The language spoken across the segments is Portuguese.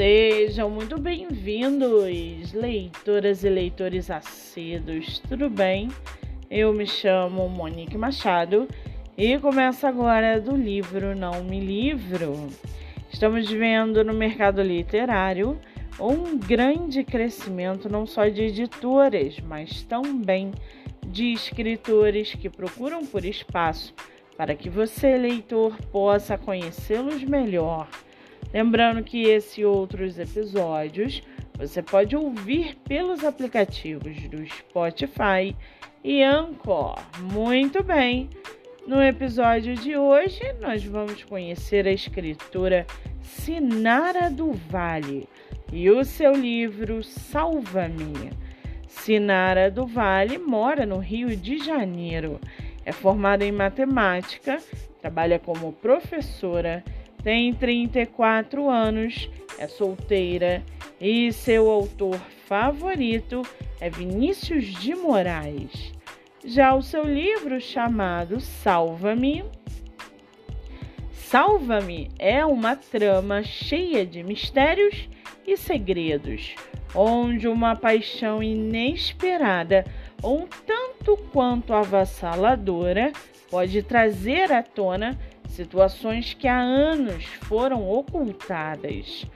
Sejam muito bem-vindos, leitoras e leitores acedos, tudo bem? Eu me chamo Monique Machado e começo agora do livro Não Me Livro. Estamos vendo no mercado literário um grande crescimento não só de editoras, mas também de escritores que procuram por espaço para que você, leitor, possa conhecê-los melhor Lembrando que esse e outros episódios você pode ouvir pelos aplicativos do Spotify e Anchor. Muito bem! No episódio de hoje, nós vamos conhecer a escritora Sinara do Vale e o seu livro Salva-me. Sinara do Vale mora no Rio de Janeiro. É formada em matemática, trabalha como professora tem 34 anos, é solteira e seu autor favorito é Vinícius de Moraes. Já o seu livro chamado Salva-me. Salva-me é uma trama cheia de mistérios e segredos, onde uma paixão inesperada, um tanto quanto avassaladora, pode trazer à tona situações que há anos foram ocultadas.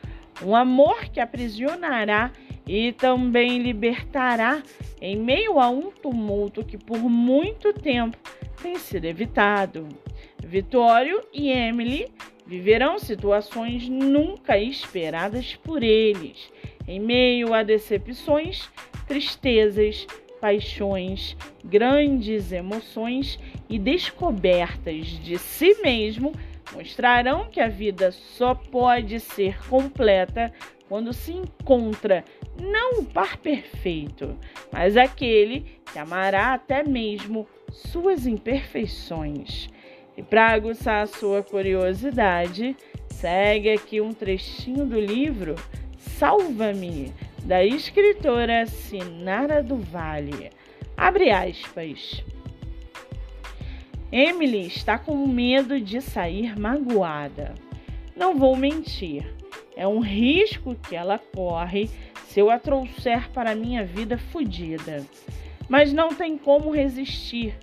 Um amor que aprisionará e também libertará em meio a um tumulto que por muito tempo tem sido evitado. Vitório e Emily viverão situações nunca esperadas por eles, em meio a decepções, tristezas, paixões, grandes emoções e descobertas de si mesmo mostrarão que a vida só pode ser completa quando se encontra não o par perfeito, mas aquele que amará até mesmo suas imperfeições. E para aguçar a sua curiosidade, segue aqui um trechinho do livro Salva-me, da escritora Sinara do Vale. Abre aspas. Emily está com medo de sair magoada. Não vou mentir, é um risco que ela corre se eu a trouxer para minha vida fodida. Mas não tem como resistir.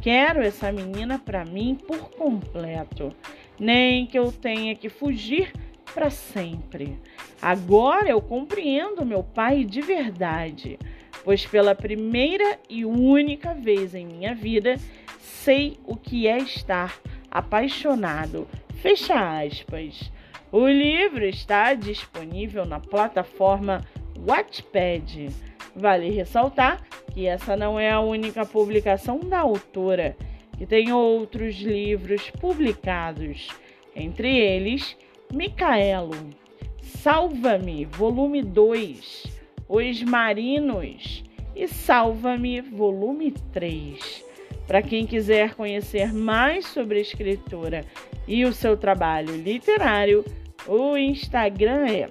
Quero essa menina para mim por completo. Nem que eu tenha que fugir para sempre. Agora eu compreendo meu pai de verdade, pois pela primeira e única vez em minha vida sei o que é estar apaixonado. Fecha aspas. O livro está disponível na plataforma Wattpad. Vale ressaltar que essa não é a única publicação da autora, que tem outros livros publicados, entre eles Micaelo, Salva-me, volume 2, Os Marinos e Salva-me, volume 3. Para quem quiser conhecer mais sobre a escritora e o seu trabalho literário, o Instagram é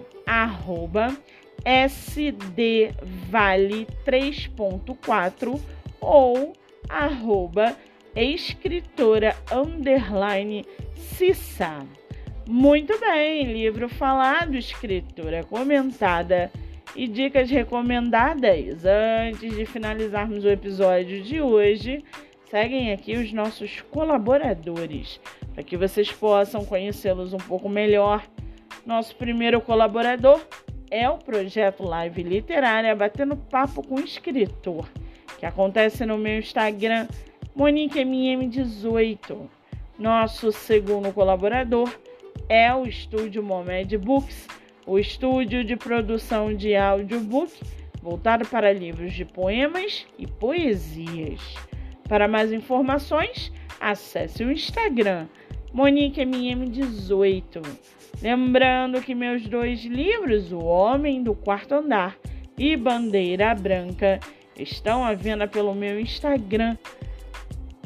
sdvale3.4 ou arroba escritora underline Cissa. Muito bem, livro falado, escritura comentada e dicas recomendadas. Antes de finalizarmos o episódio de hoje, seguem aqui os nossos colaboradores, para que vocês possam conhecê-los um pouco melhor. Nosso primeiro colaborador é o projeto Live Literária Batendo Papo com Escritor, que acontece no meu Instagram, MoniqueMM18. Nosso segundo colaborador é o estúdio Momed Books, o estúdio de produção de audiobook voltado para livros de poemas e poesias. Para mais informações, acesse o Instagram MoniqueMM18. Lembrando que meus dois livros, O Homem do Quarto Andar e Bandeira Branca, estão à venda pelo meu Instagram